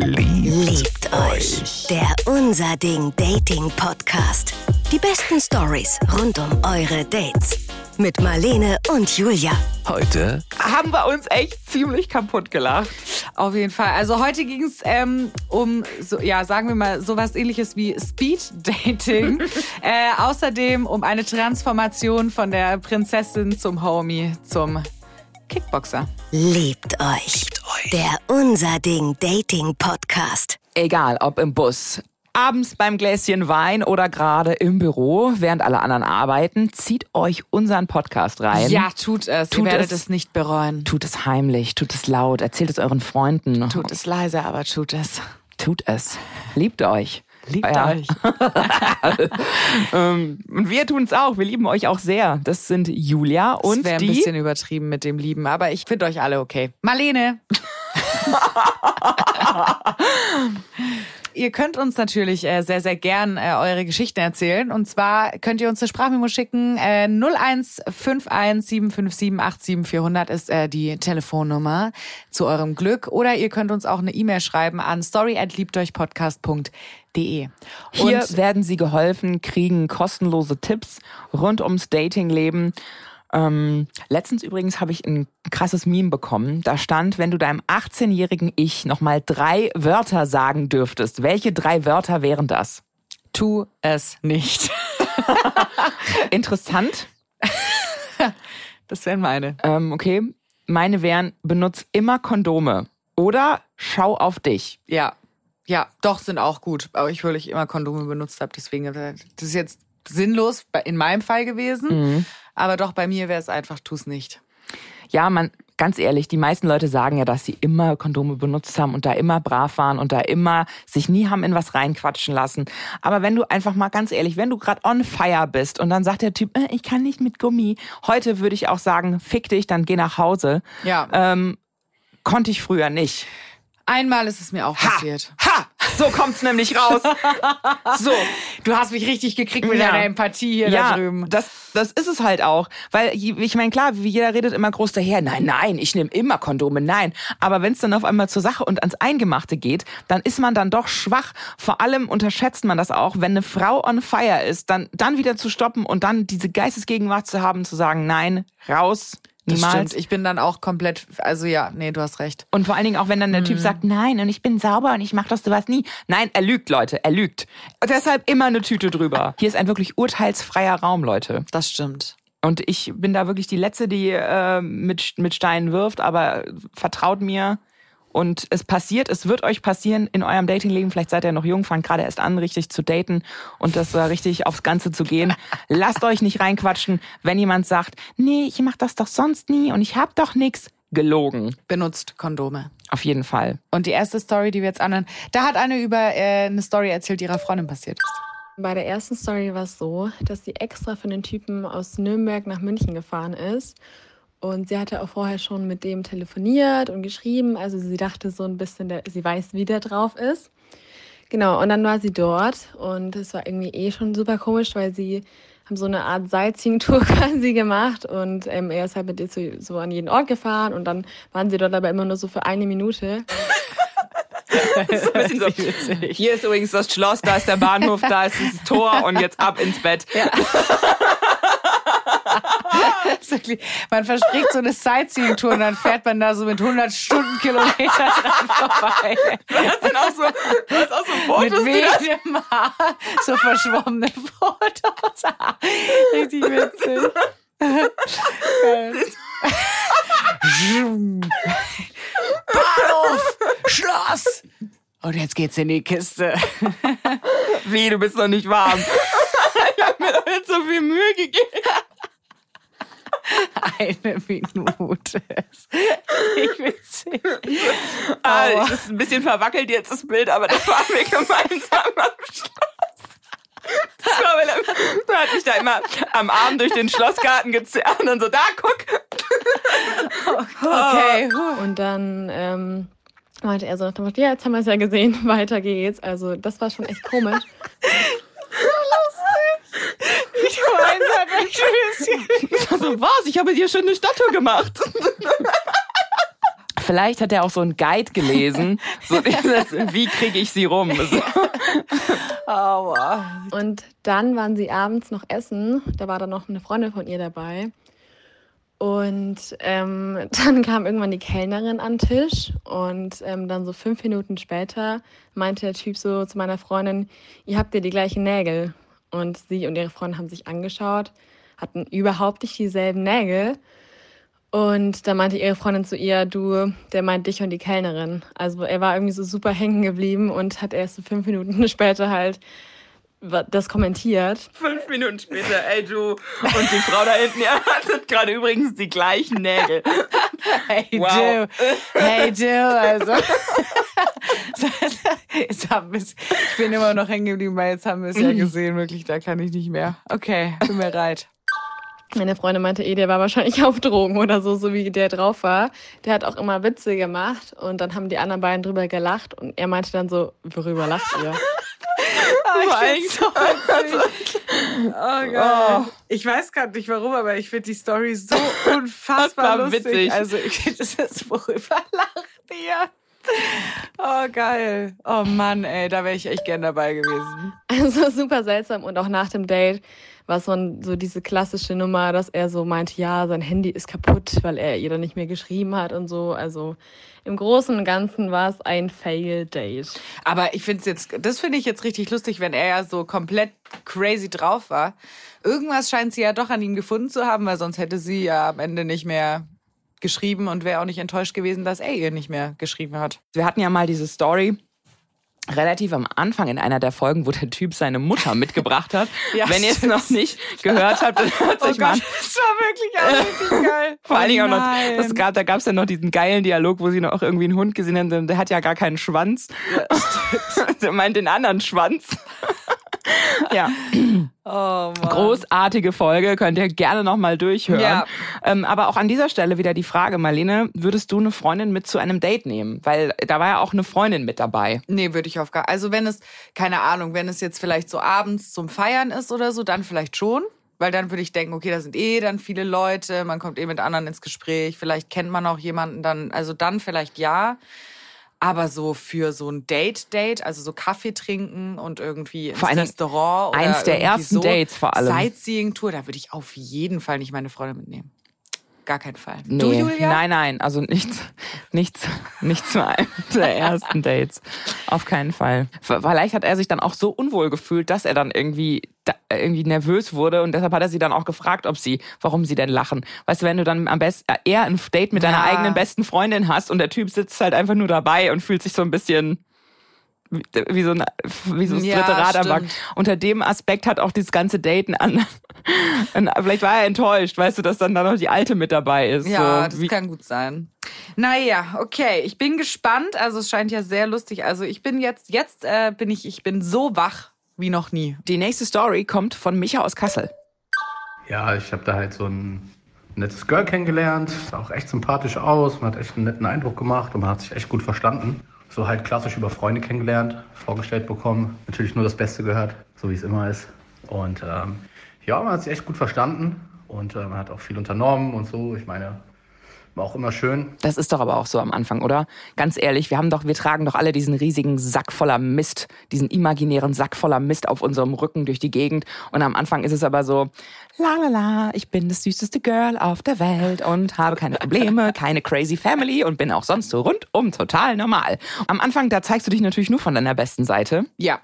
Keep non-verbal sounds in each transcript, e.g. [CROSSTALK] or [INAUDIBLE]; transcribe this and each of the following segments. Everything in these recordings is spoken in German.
Liebt euch. Der Unser Ding Dating Podcast. Die besten Stories rund um eure Dates. Mit Marlene und Julia. Heute haben wir uns echt ziemlich kaputt gelacht. Auf jeden Fall. Also heute ging es ähm, um, so, ja, sagen wir mal, sowas ähnliches wie Speed Dating. [LAUGHS] äh, außerdem um eine Transformation von der Prinzessin zum Homie, zum Kickboxer. Liebt euch. Liebt euch. Der Unser Ding Dating Podcast. Egal, ob im Bus, abends beim Gläschen Wein oder gerade im Büro, während alle anderen arbeiten, zieht euch unseren Podcast rein. Ja, tut es. Tut Ihr werdet es. es nicht bereuen. Tut es heimlich, tut es laut, erzählt es euren Freunden. Tut es leise, aber tut es. Tut es. Liebt euch. Liebt Ja. euch. [LAUGHS] Ähm, und wir tun es auch. Wir lieben euch auch sehr. Das sind Julia Und und wäre ein die. bisschen übertrieben mit dem Lieben, aber ich finde euch alle okay. Marlene. [LAUGHS] Ihr könnt uns natürlich äh, sehr, sehr gern äh, eure Geschichten erzählen. Und zwar könnt ihr uns eine Sprachmemo schicken. Äh, 0151 757 87400 ist äh, die Telefonnummer zu eurem Glück. Oder ihr könnt uns auch eine E-Mail schreiben an story@liebteuchpodcast.de. Hier Und werden sie geholfen, kriegen kostenlose Tipps rund ums Datingleben. Ähm, letztens übrigens habe ich ein krasses Meme bekommen. Da stand, wenn du deinem 18-jährigen Ich nochmal drei Wörter sagen dürftest, welche drei Wörter wären das? tu es nicht. [LAUGHS] Interessant. Das wären meine. Ähm, okay. Meine wären, benutz immer Kondome. Oder schau auf dich. Ja, ja, doch, sind auch gut. Aber ich, weil ich immer Kondome benutzt habe, deswegen, äh, das ist jetzt sinnlos in meinem Fall gewesen. Aber doch, bei mir wäre es einfach, tu's nicht. Ja, man, ganz ehrlich, die meisten Leute sagen ja, dass sie immer Kondome benutzt haben und da immer brav waren und da immer sich nie haben in was reinquatschen lassen. Aber wenn du einfach mal ganz ehrlich, wenn du gerade on fire bist und dann sagt der Typ, äh, ich kann nicht mit Gummi, heute würde ich auch sagen, fick dich, dann geh nach Hause. Ja. Ähm, konnte ich früher nicht. Einmal ist es mir auch passiert. Ha! So kommt's nämlich raus. [LAUGHS] So. Du hast mich richtig gekriegt mit Ja. deiner Empathie hier ja, da drüben. Das, das ist es halt auch. Weil, ich meine, klar, wie jeder redet immer groß daher, nein, nein, ich nehme immer Kondome, nein. Aber wenn es dann auf einmal zur Sache und ans Eingemachte geht, dann ist man dann doch schwach. Vor allem unterschätzt man das auch, wenn eine Frau on fire ist, dann, dann wieder zu stoppen und dann diese Geistesgegenwart zu haben, zu sagen, nein, raus, niemals. Ich bin dann auch komplett, also ja, nee, du hast recht. Und vor allen Dingen auch, wenn dann der Mhm. Typ sagt, nein, und ich bin sauber und ich mache das sowas nie. Nein, er lügt, Leute, er lügt. Und deshalb immer eine Tüte drüber. Hier ist ein wirklich urteilsfreier Raum, Leute. Das stimmt. Und ich bin da wirklich die Letzte, die äh, mit, mit Steinen wirft, aber vertraut mir. Und es passiert, es wird euch passieren in eurem Datingleben. Vielleicht seid ihr noch jung, fangt gerade erst an, richtig zu daten und das äh, richtig aufs Ganze zu gehen. [LAUGHS] Lasst euch nicht reinquatschen, wenn jemand sagt, nee, ich mach das doch sonst nie und ich hab doch nix. Gelogen. Benutzt Kondome. Auf jeden Fall. Und die erste Story, die wir jetzt anhören, da hat eine über äh, eine Story erzählt, die ihrer Freundin passiert ist. Bei der ersten Story war es so, dass sie extra für den Typen aus Nürnberg nach München gefahren ist. Und sie hatte auch vorher schon mit dem telefoniert und geschrieben. Also sie dachte so ein bisschen, der, sie weiß, wie der drauf ist. Genau, und dann war sie dort und es war irgendwie eh schon super komisch, weil sie haben so eine Art Sightseeing-Tour [LAUGHS] quasi gemacht und ähm, er ist halt mit ihr so, so an jeden Ort gefahren und dann waren sie dort aber immer nur so für eine Minute. [LAUGHS] Hier ist übrigens das Schloss, da ist der Bahnhof, da ist das Tor und jetzt ab ins Bett. Das [LAUGHS] wirklich- Man verspricht so eine Sightseeing-Tour und dann fährt man da so mit 100 Stundenkilometer dran vorbei. Das sind auch so, das ist auch so mit Fotos, die das wehem Haar. So verschwommene Fotos. Richtig witzig. Bahnhof! Schloss! Und jetzt geht's in die Kiste. Wie, du bist noch nicht warm. [LAUGHS] ich hab mir doch jetzt so viel Mühe gegeben. Eine Minute. Ich witzig. Ah, es ist ein bisschen verwackelt jetzt das Bild, aber das waren wir gemeinsam am Schloss. Das war, weil er, da hat mich da immer am Abend durch den Schlossgarten gezerrt und dann so, da, guck. Okay. huh. Und dann ähm, meinte er so nach dem Motto, ja, jetzt haben wir es ja gesehen, weiter geht's. Also das war schon echt komisch. [LAUGHS] Ich weine halt echt ein bisschen. Ich war so, was? Ich habe hier schon eine Statue gemacht. Vielleicht hat er auch so einen Guide gelesen. so dieses, wie kriege ich sie rum? So. Aua. Und dann waren sie abends noch essen. Da war dann noch eine Freundin von ihr dabei. Und ähm, [LAUGHS] dann kam irgendwann die Kellnerin an den Tisch und ähm, dann so fünf Minuten später meinte der Typ so zu meiner Freundin, ihr habt ja die gleichen Nägel. Und sie und ihre Freundin haben sich angeschaut, hatten überhaupt nicht dieselben Nägel. Und da meinte ihre Freundin zu ihr, du, der meint dich und die Kellnerin. Also er war irgendwie so super hängen geblieben und hat erst so fünf Minuten [LAUGHS] später halt das kommentiert. Fünf Minuten später, ey du und die Frau da hinten, ihr hattet gerade übrigens die gleichen Nägel. [LAUGHS] Hey wow. du, hey du, also. [LAUGHS] jetzt haben ich bin immer noch hängen geblieben, weil jetzt haben wir es ja gesehen, wirklich, da kann ich nicht mehr. Okay, bin mir bereit. Meine Freundin meinte eh, der war wahrscheinlich [LAUGHS] auf Drogen oder so, so wie der drauf war. Der hat auch immer Witze gemacht und dann haben die anderen beiden drüber gelacht und er meinte dann so, worüber lacht ihr? [LAUGHS] oh, ich so oh, geil. Oh. Ich weiß gerade nicht warum, aber ich finde die Story so [LAUGHS] unfassbar lustig. Witzig. Also ich finde, das ist worüber lacht ihr? Oh, geil. Oh Mann, ey, da wäre ich echt gern dabei gewesen. Also super seltsam und auch nach dem Date war so, ein, so diese klassische Nummer, dass er so meint, ja, sein Handy ist kaputt, weil er ihr dann nicht mehr geschrieben hat und so. Also im Großen und Ganzen war es ein Fail-Date. Aber ich finde es jetzt, das finde ich jetzt richtig lustig, wenn er ja so komplett crazy drauf war. Irgendwas scheint sie ja doch an ihm gefunden zu haben, weil sonst hätte sie ja am Ende nicht mehr geschrieben und wäre auch nicht enttäuscht gewesen, dass er ihr nicht mehr geschrieben hat. Wir hatten ja mal diese Story, relativ am Anfang in einer der Folgen, wo der Typ seine Mutter mitgebracht hat. [LAUGHS] ja, Wenn ihr es noch nicht gehört habt, dann hört [LAUGHS] oh euch mal an. Das war wirklich auch [LAUGHS] richtig geil. Vor allen Dingen auch noch, das gab, da gab es ja noch diesen geilen Dialog, wo sie noch irgendwie einen Hund gesehen haben, der hat ja gar keinen Schwanz. Ja, der meint den anderen Schwanz. [LAUGHS] ja. Oh, Großartige Folge, könnt ihr gerne nochmal durchhören. Ja. Ähm, aber auch an dieser Stelle wieder die Frage, Marlene, würdest du eine Freundin mit zu einem Date nehmen? Weil da war ja auch eine Freundin mit dabei. Nee, würde ich auf gar Also wenn es, keine Ahnung, wenn es jetzt vielleicht so abends zum Feiern ist oder so, dann vielleicht schon. Weil dann würde ich denken, okay, da sind eh dann viele Leute, man kommt eh mit anderen ins Gespräch, vielleicht kennt man auch jemanden dann, also dann vielleicht ja. Aber so für so ein Date-Date, also so Kaffee trinken und irgendwie ins vor Restaurant oder eins der ersten so Dates vor allem. Sightseeing-Tour, da würde ich auf jeden Fall nicht meine Freunde mitnehmen. Gar keinen Fall. Nee. Du, Julia? Nein, nein, also nichts, [LAUGHS] nichts, nichts zu einem der ersten Dates. Auf keinen Fall. Vielleicht hat er sich dann auch so unwohl gefühlt, dass er dann irgendwie irgendwie nervös wurde und deshalb hat er sie dann auch gefragt, ob sie, warum sie denn lachen. Weißt du, wenn du dann am besten äh, eher ein Date mit deiner ja. eigenen besten Freundin hast und der Typ sitzt halt einfach nur dabei und fühlt sich so ein bisschen wie so ein, wie so das dritte ja, Rad am Wagen. Unter dem Aspekt hat auch dieses ganze Daten an. Vielleicht war er enttäuscht, weißt du, dass dann da noch die Alte mit dabei ist. Ja, so, das wie, kann gut sein. Naja, okay. Ich bin gespannt. Also es scheint ja sehr lustig. Also ich bin jetzt, jetzt äh, bin ich, ich bin so wach wie noch nie. Die nächste Story kommt von Micha aus Kassel. Ja, ich habe da halt so ein nettes Girl kennengelernt. Sah auch echt sympathisch aus. Man hat echt einen netten Eindruck gemacht und man hat sich echt gut verstanden so halt klassisch über Freunde kennengelernt, vorgestellt bekommen. Natürlich nur das Beste gehört, so wie es immer ist. Und ähm, ja, man hat sich echt gut verstanden und äh, man hat auch viel unternommen und so. Ich meine, war auch immer schön. Das ist doch aber auch so am Anfang, oder? Ganz ehrlich, wir haben doch, wir tragen doch alle diesen riesigen Sack voller Mist, diesen imaginären Sack voller Mist auf unserem Rücken durch die Gegend. Und am Anfang ist es aber so, la la la, ich bin das süßeste Girl auf der Welt und habe keine Probleme, [LAUGHS] keine crazy Family und bin auch sonst so rundum total normal. Am Anfang, da zeigst du dich natürlich nur von deiner besten Seite. Ja.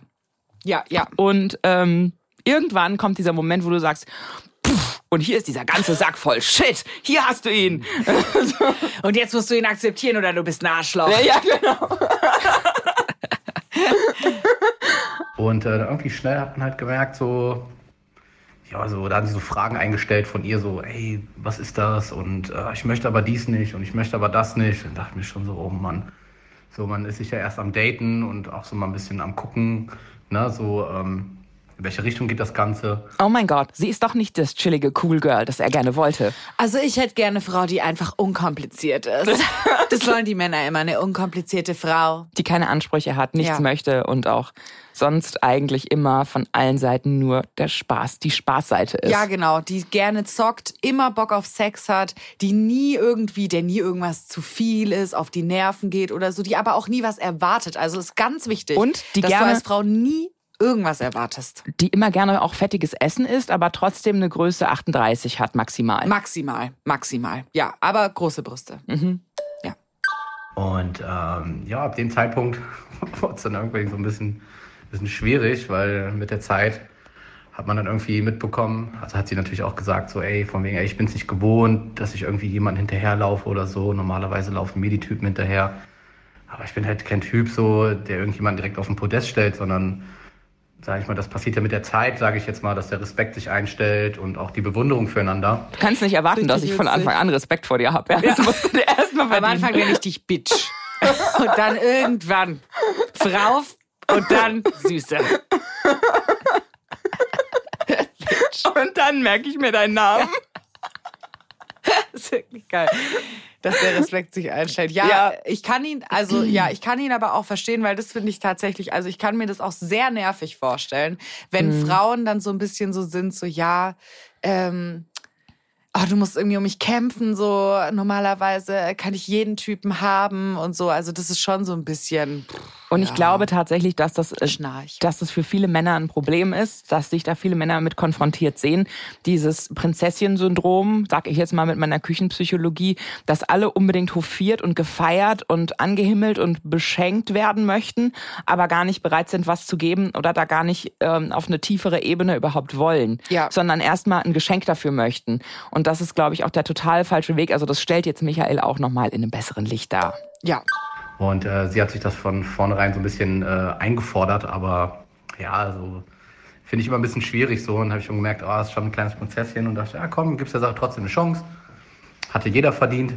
Ja, ja. Und ähm, irgendwann kommt dieser Moment, wo du sagst, und hier ist dieser ganze Sack voll Shit. Hier hast du ihn. [LAUGHS] und jetzt musst du ihn akzeptieren oder du bist ein Arschloch. Ja, ja genau. [LAUGHS] und äh, irgendwie schnell hat man halt gemerkt, so, ja, so, da haben sie so Fragen eingestellt von ihr, so, ey, was ist das? Und äh, ich möchte aber dies nicht und ich möchte aber das nicht. Und dachte mir schon so, oh Mann. So, man ist sich ja erst am Daten und auch so mal ein bisschen am Gucken, ne, so, ähm, in welche Richtung geht das Ganze. Oh mein Gott, sie ist doch nicht das chillige Cool Girl, das er gerne wollte. Also ich hätte gerne eine Frau, die einfach unkompliziert ist. [LAUGHS] Das wollen die Männer immer, eine unkomplizierte Frau. Die keine Ansprüche hat, nichts Ja. möchte und auch sonst eigentlich immer von allen Seiten nur der Spaß, die Spaßseite ist. Ja, genau, die gerne zockt, immer Bock auf Sex hat, die nie irgendwie, der nie irgendwas zu viel ist, auf die Nerven geht oder so, die aber auch nie was erwartet. Also ist ganz wichtig, Und die dass gerne- du als Frau nie irgendwas erwartest. Die immer gerne auch fettiges Essen isst, aber trotzdem eine Größe 38 hat maximal. Maximal, maximal. Ja, aber große Brüste. Mhm. Und ähm, ja, ab dem Zeitpunkt [LAUGHS] wurde es dann irgendwie so ein bisschen, bisschen schwierig, weil mit der Zeit hat man dann irgendwie mitbekommen, also hat sie natürlich auch gesagt, so ey, von wegen, ey, ich bin es nicht gewohnt, dass ich irgendwie jemanden hinterherlaufe oder so. Normalerweise laufen mir die Typen hinterher. Aber ich bin halt kein Typ so, der irgendjemanden direkt auf den Podest stellt, sondern sage ich mal, das passiert ja mit der Zeit, sage ich jetzt mal, dass der Respekt sich einstellt und auch die Bewunderung füreinander. Du kannst nicht erwarten, dass ich von. Anfang an Respekt vor dir habe. Ja? Das musst du dir erstmal Am. Anfang nenne ich dich Bitch. Und dann irgendwann Frau und dann Süße. [LAUGHS] Und dann merke ich mir deinen Namen. Das ist wirklich geil. Dass der Respekt sich einstellt. Ja, Ja. ich kann ihn, also ja, ich kann ihn aber auch verstehen, weil das finde ich tatsächlich, also ich kann mir das auch sehr nervig vorstellen, wenn Frauen dann so ein bisschen so sind, so ja, ähm, oh, du musst irgendwie um mich kämpfen, so normalerweise kann ich jeden Typen haben und so. Also das ist schon so ein bisschen Und ich glaube tatsächlich, dass das, äh, Schnarch. dass das für viele Männer ein Problem ist, dass sich da viele Männer mit konfrontiert sehen. Dieses Prinzesschen-Syndrom, sag ich jetzt mal mit meiner Küchenpsychologie, dass alle unbedingt hofiert und gefeiert und angehimmelt und beschenkt werden möchten, aber gar nicht bereit sind, was zu geben oder da gar nicht ähm, auf eine tiefere Ebene überhaupt wollen, Ja. sondern erstmal ein Geschenk dafür möchten. Und das ist, glaube ich, auch der total falsche Weg. Also das stellt jetzt Michael auch nochmal in einem besseren Licht dar. Ja. Und äh, sie hat sich das von vornherein so ein bisschen äh, eingefordert, aber ja, also finde ich immer ein bisschen schwierig so. Und habe ich schon gemerkt, oh, ist schon ein kleines Prinzesschen und dachte, ja komm, gibst der Sache trotzdem eine Chance. Hatte jeder verdient.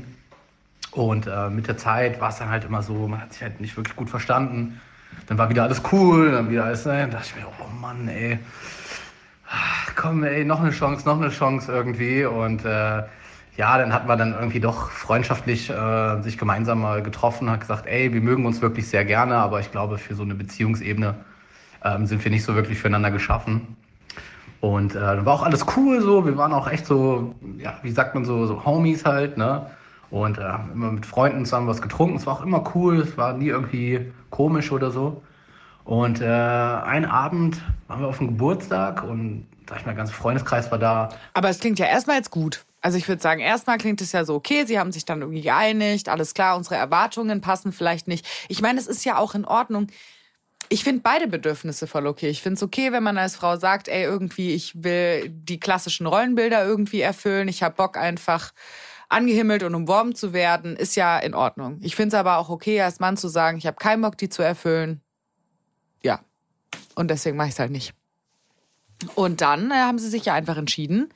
Und äh, mit der Zeit war es dann halt immer so, man hat sich halt nicht wirklich gut verstanden. Dann war wieder alles cool, dann wieder alles, ne, dann dachte ich mir, oh Mann, ey, Ah, komm, ey, noch eine Chance, noch eine Chance irgendwie. Und äh, ja, dann hat man dann irgendwie doch freundschaftlich äh, sich gemeinsam mal getroffen, hat gesagt, ey, wir mögen uns wirklich sehr gerne, aber ich glaube, für so eine Beziehungsebene ähm, sind wir nicht so wirklich füreinander geschaffen. Und äh, dann war auch alles cool so, wir waren auch echt so, ja, wie sagt man so, so Homies halt, ne? Und äh, immer mit Freunden zusammen was getrunken, es war auch immer cool, es war nie irgendwie komisch oder so. Und äh, einen Abend waren wir auf dem Geburtstag und sag ich mal, der ganze Freundeskreis war da. Aber es klingt ja erstmal jetzt gut. Also ich würde sagen, erstmal klingt es ja so, okay, sie haben sich dann irgendwie geeinigt, alles klar, unsere Erwartungen passen vielleicht nicht. Ich meine, es ist ja auch in Ordnung. Ich finde beide Bedürfnisse voll okay. Ich finde es okay, wenn man als Frau sagt, ey, irgendwie, ich will die klassischen Rollenbilder irgendwie erfüllen. Ich habe Bock einfach angehimmelt und umworben zu werden, ist ja in Ordnung. Ich finde es aber auch okay, als Mann zu sagen, ich habe keinen Bock, die zu erfüllen. Ja. Und deswegen mache ich es halt nicht. Und dann äh, haben sie sich ja einfach entschieden,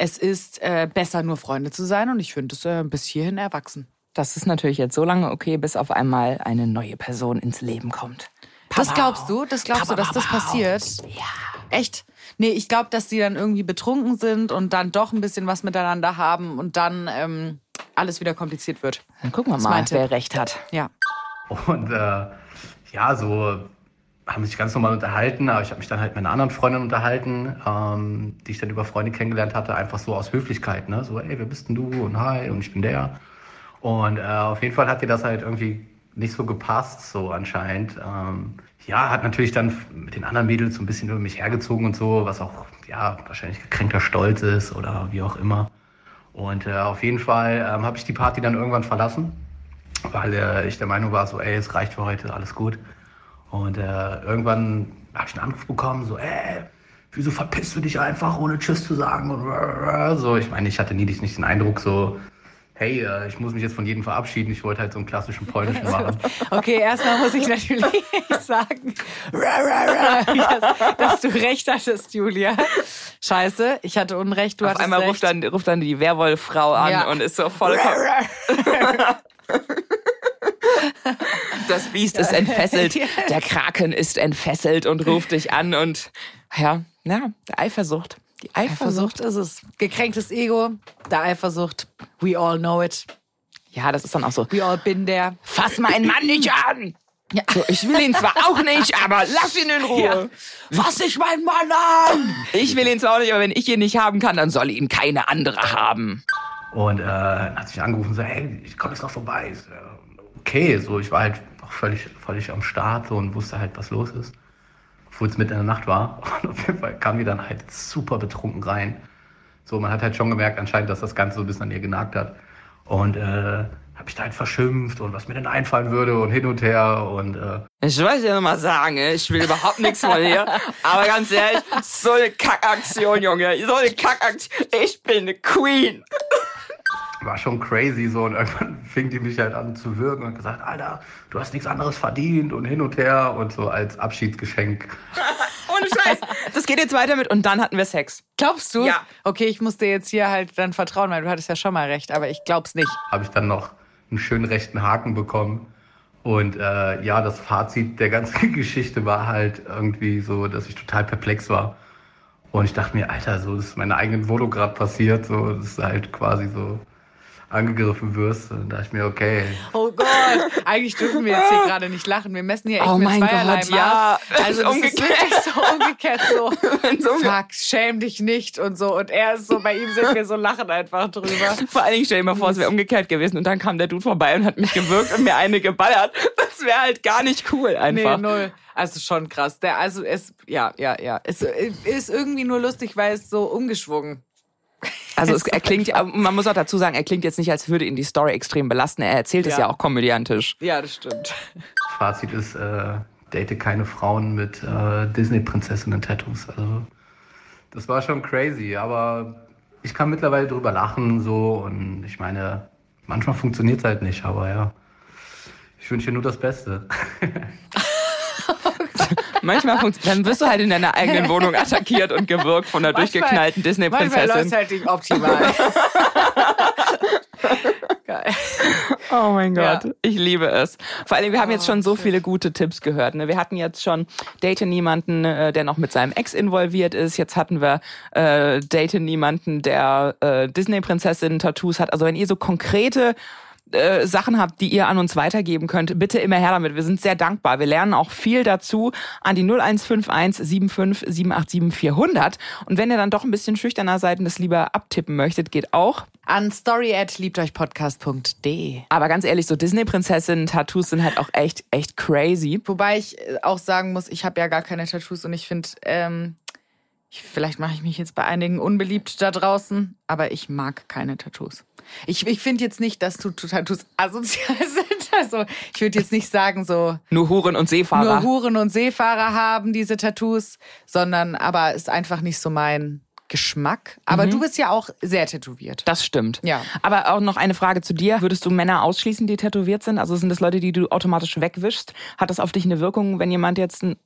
es ist äh, besser, nur Freunde zu sein. Und ich finde es äh, bis hierhin erwachsen. Das ist natürlich jetzt so lange okay, bis auf einmal eine neue Person ins Leben kommt. Das glaubst du? Das glaubst du, dass das passiert? Ja. Echt? Nee, ich glaube, dass die dann irgendwie betrunken sind und dann doch ein bisschen was miteinander haben und dann ähm, alles wieder kompliziert wird. Dann gucken wir Das mal, meinte- wer recht hat. Ja. Und äh, ja, so haben sich ganz normal unterhalten, aber ich habe mich dann halt mit einer anderen Freundin unterhalten, ähm, die ich dann über Freunde kennengelernt hatte, einfach so aus Höflichkeit, ne? So, ey, wer bist denn du? Und hi, und ich bin der. Und äh, auf jeden Fall hat dir das halt irgendwie nicht so gepasst, so anscheinend. Ähm, ja, hat natürlich dann mit den anderen Mädels so ein bisschen über mich hergezogen und so, was auch, ja, wahrscheinlich gekränkter Stolz ist oder wie auch immer. Und äh, auf jeden Fall ähm, habe ich die Party dann irgendwann verlassen, weil äh, ich der Meinung war, so, ey, es reicht für heute, alles gut. Und äh, irgendwann habe ich einen Anruf bekommen, so, ey, wieso verpisst du dich einfach, ohne Tschüss zu sagen? Und so, ich meine, ich hatte nie nicht den Eindruck, so, hey, äh, ich muss mich jetzt von jedem verabschieden. Ich wollte halt so einen klassischen polnischen [LAUGHS] machen. Okay, erstmal muss ich natürlich [LAUGHS] sagen, [LAUGHS] dass, dass du recht hattest, Julia. Scheiße, ich hatte Unrecht, du Auf hattest einmal recht. ruft dann, ruft dann die Werwolffrau an Ja. und ist so vollkommen. Das Biest ist entfesselt, [LAUGHS] der Kraken ist entfesselt und ruft dich an und Ja, ja, der Eifersucht. Die Eifersucht. Eifersucht ist es. Gekränktes Ego, der Eifersucht. We all know it. Ja, das ist dann auch so. We all been there. Fass meinen Mann nicht an! Ja. So, ich will ihn zwar auch nicht, aber lass ihn in Ruhe. Ja. Fass ich meinen Mann an! Ich will ihn zwar auch nicht, aber wenn ich ihn nicht haben kann, dann soll ihn keine andere haben. Und äh, hat sich angerufen und so, hey, ich komme jetzt noch vorbei. Okay, so ich war halt völlig, völlig am Start so, und wusste halt, was los ist. Obwohl es mitten in der Nacht war. [LAUGHS] Und auf jeden Fall kam die dann halt super betrunken rein. So, man hat halt schon gemerkt anscheinend, dass das Ganze so ein bisschen an ihr genagt hat. Und äh, habe ich da halt verschimpft und was mir denn einfallen würde und hin und her und äh Ich wollte ja nochmal sagen, ich will überhaupt nichts von dir, aber ganz ehrlich, so eine Kackaktion, Junge, so eine Kackaktion, ich bin eine Queen war schon crazy so und irgendwann [LAUGHS] fing die mich halt an zu würgen und gesagt, Alter, du hast nichts anderes verdient und hin und her und so als Abschiedsgeschenk. [LAUGHS] Ohne Scheiß. Das geht jetzt weiter mit und dann hatten wir Sex. Glaubst du? Ja. Okay, ich muss dir jetzt hier halt dann vertrauen, weil du hattest ja schon mal recht, aber ich glaub's nicht. Habe ich dann noch einen schönen rechten Haken bekommen. Und äh, ja, das Fazit der ganzen [LAUGHS] Geschichte war halt irgendwie so, dass ich total perplex war. Und ich dachte mir, Alter, so ist meine eigenen Wohnung gerade passiert. So, das ist halt quasi so angegriffen wirst. Und da dachte ich mir, okay. Oh Gott, eigentlich dürfen wir jetzt hier gerade nicht lachen. Wir messen hier echt oh mit mein zweierlei Gott, ja. Also das umgekehrt. ist wirklich so umgekehrt so. [LAUGHS] so Fuck, schäm dich nicht und so. Und er ist so, bei ihm sind wir so lachen einfach drüber. [LAUGHS] Vor allen Dingen stell dir mal vor, es wäre umgekehrt gewesen und dann kam der Dude vorbei und hat mich gewürgt und mir eine geballert. Das wäre halt gar nicht cool einfach. Nee, null. Also schon krass. Der, also es, ja, ja, ja. Es ist irgendwie nur lustig, weil es so umgeschwungen also es, er klingt, man muss auch dazu sagen, er klingt jetzt nicht, als würde ihn die Story extrem belasten. Er erzählt ja. es ja auch komödiantisch. Ja, das stimmt. [LAUGHS] Fazit ist, äh, date keine Frauen mit äh, Disney-Prinzessinnen-Tattoos. Also das war schon crazy, aber ich kann mittlerweile drüber lachen so und ich meine, manchmal funktioniert es halt nicht, aber ja, ich wünsche dir nur das Beste. [LAUGHS] Manchmal funktioniert, dann wirst du halt in deiner eigenen Wohnung attackiert und gewirkt von einer manchmal, durchgeknallten Disney-Prinzessin. Manchmal läuft halt nicht optimal. [LAUGHS] Geil. Oh mein Gott, ja. ich liebe es. Vor allem, wir haben jetzt schon so viele gute Tipps gehört. Ne? Wir hatten jetzt schon Date niemanden, äh, der noch mit seinem Ex involviert ist. Jetzt hatten wir äh, Date niemanden, der äh, Disney-Prinzessin-Tattoos hat. Also wenn ihr so konkrete äh, Sachen habt, die ihr an uns weitergeben könnt, bitte immer her damit. Wir sind sehr dankbar. Wir lernen auch viel dazu an die 0151 75 787 400. Und wenn ihr dann doch ein bisschen schüchterner seid und das lieber abtippen möchtet, geht auch. An story at liebteuchpodcast.de. Aber ganz ehrlich, so Disney-Prinzessinnen-Tattoos sind halt auch echt, echt crazy. Wobei ich äh, auch sagen muss, ich habe ja gar keine Tattoos und ich finde, ähm, vielleicht mache ich mich jetzt bei einigen unbeliebt da draußen, aber ich mag keine Tattoos. Ich, ich finde jetzt nicht, dass Tattoos asozial [LAUGHS] sind. Also ich würde jetzt nicht sagen so. Nur Huren und Seefahrer. Nur Huren und Seefahrer haben diese Tattoos, sondern aber ist einfach nicht so mein Geschmack. Aber mhm. du bist ja auch sehr tätowiert. Das stimmt. Ja. Aber auch noch eine Frage zu dir. Würdest du Männer ausschließen, die tätowiert sind? Also sind das Leute, die du automatisch wegwischst? Hat das auf dich eine Wirkung, wenn jemand jetzt ein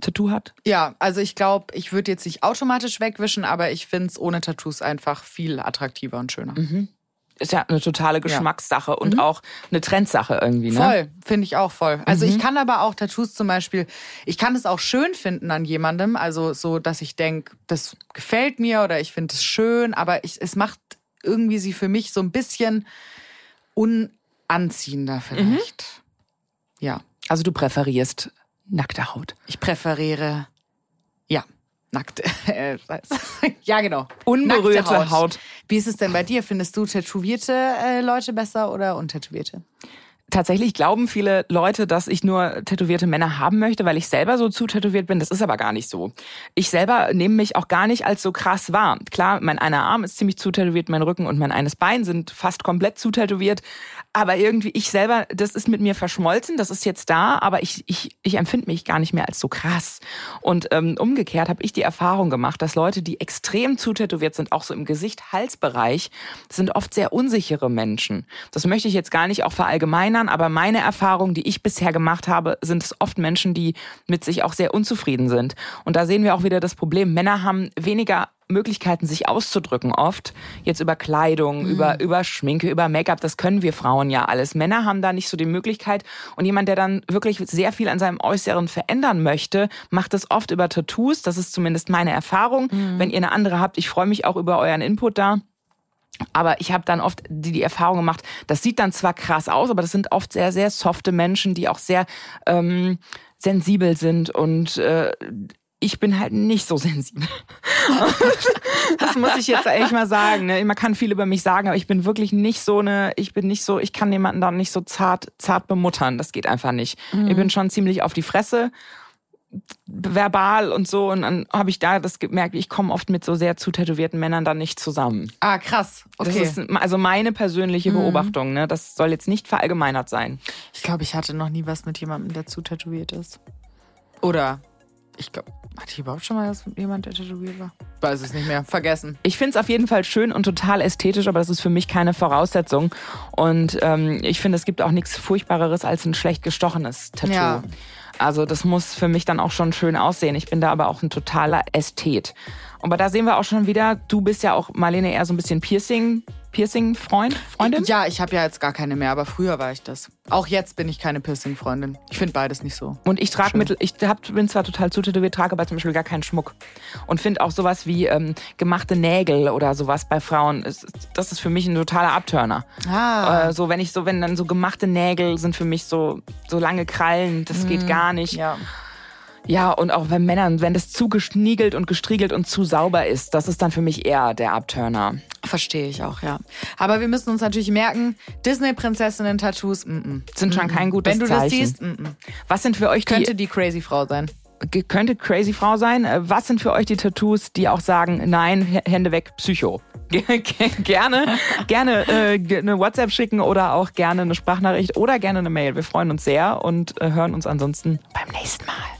Tattoo hat? Ja, also ich glaube, ich würde jetzt nicht automatisch wegwischen, aber ich finde es ohne Tattoos einfach viel attraktiver und schöner. Mhm ist ja eine totale Geschmackssache ja. und mhm. auch eine Trendsache irgendwie. Ne? Voll, finde ich auch voll. Also mhm. ich kann aber auch Tattoos zum Beispiel, ich kann es auch schön finden an jemandem, also so, dass ich denke, das gefällt mir oder ich finde es schön, aber ich, es macht irgendwie sie für mich so ein bisschen unanziehender vielleicht. Mhm. Ja. Also du präferierst nackte Haut. Ich präferiere, ja. Nackt. [LAUGHS] Äh, [LAUGHS] ja, genau. Unberührte Haut. Haut. Wie ist es denn bei dir? Findest du tätowierte äh, Leute besser oder untätowierte? Tatsächlich glauben viele Leute, dass ich nur tätowierte Männer haben möchte, weil ich selber so zu tätowiert bin. Das ist aber gar nicht so. Ich selber nehme mich auch gar nicht als so krass wahr. Klar, mein einer Arm ist ziemlich zu tätowiert, mein Rücken und mein eines Bein sind fast komplett zu tätowiert. Aber irgendwie ich selber, das ist mit mir verschmolzen, das ist jetzt da, aber ich, ich, ich empfinde mich gar nicht mehr als so krass. Und ähm, umgekehrt habe ich die Erfahrung gemacht, dass Leute, die extrem zu tätowiert sind, auch so im Gesicht-Halsbereich, sind oft sehr unsichere Menschen. Das möchte ich jetzt gar nicht auch verallgemeinern Männern, aber meine Erfahrungen, die ich bisher gemacht habe, sind es oft Menschen, die mit sich auch sehr unzufrieden sind. Und da sehen wir auch wieder das Problem. Männer haben weniger Möglichkeiten, sich auszudrücken, oft. Jetzt über Kleidung, Mhm. über, über Schminke, über Make-up, das können wir Frauen ja alles. Männer haben da nicht so die Möglichkeit. Und jemand, der dann wirklich sehr viel an seinem Äußeren verändern möchte, macht es oft über Tattoos. Das ist zumindest meine Erfahrung. Mhm. Wenn ihr eine andere habt, ich freue mich auch über euren Input da. Aber ich habe dann oft die, die Erfahrung gemacht, das sieht dann zwar krass aus, aber das sind oft sehr, sehr softe Menschen, die auch sehr ähm, sensibel sind und äh, ich bin halt nicht so [LAUGHS] sensibel. das muss ich jetzt eigentlich mal sagen. Ne? Man kann viel über mich sagen, aber ich bin wirklich nicht so eine, ich bin nicht so, ich kann jemanden dann nicht so zart, zart bemuttern. Das geht einfach nicht. Ich bin schon ziemlich auf die Fresse verbal und so und dann habe ich da das gemerkt, ich komme oft mit so sehr zu tätowierten Männern dann nicht zusammen. Ah, krass. Okay. Das ist also meine persönliche Beobachtung, ne? Das soll jetzt nicht verallgemeinert sein. ich glaube, ich hatte noch nie was mit jemandem, der zu tätowiert ist. Oder ich glaube, hatte ich überhaupt schon mal was mit jemandem, der tätowiert war? Weiß es nicht mehr. Vergessen. Ich finde es auf jeden Fall schön und total ästhetisch, aber das ist für mich keine Voraussetzung. Und ähm, ich finde, es gibt auch nichts Furchtbareres als ein schlecht gestochenes Tattoo. Ja. Also das muss für mich dann auch schon schön aussehen. Ich bin da aber auch ein totaler Ästhet. Aber da sehen wir auch schon wieder, du bist ja auch, Marlene, eher so ein bisschen Piercing, Piercing-Freund, Freundin? Ja, ich habe ja jetzt gar keine mehr, aber früher war ich das. Auch jetzt bin ich keine Piercing-Freundin. Ich finde beides nicht so. Und ich trage mittel, ich hab, bin zwar total zutätowiert, trage aber zum Beispiel gar keinen Schmuck. Und finde auch sowas wie ähm, gemachte Nägel oder sowas bei Frauen, ist, das ist für mich ein totaler Abturner. Ah. Äh, so, wenn ich so, wenn dann so gemachte Nägel sind für mich so, so lange Krallen, das geht gar nicht. Ja. Ja, und auch bei Männern, wenn das zu geschniegelt und gestriegelt und zu sauber ist, das ist dann für mich eher der Abturner. Verstehe ich auch, ja. Aber wir müssen uns natürlich merken, Disney-Prinzessinnen-Tattoos, mm -mm. Sind schon kein gutes wenn du Zeichen. das siehst, mm -mm. Was sind für euch die, könnte die crazy Frau sein. Könnte crazy Frau sein. Äh, Was sind für euch die Tattoos, die auch sagen, nein, Hände weg, Psycho? [LAUGHS] Ge- ge- gerne, gerne äh, eine WhatsApp schicken oder auch gerne eine Sprachnachricht oder gerne eine Mail. Wir freuen uns sehr und äh, hören uns ansonsten beim nächsten Mal.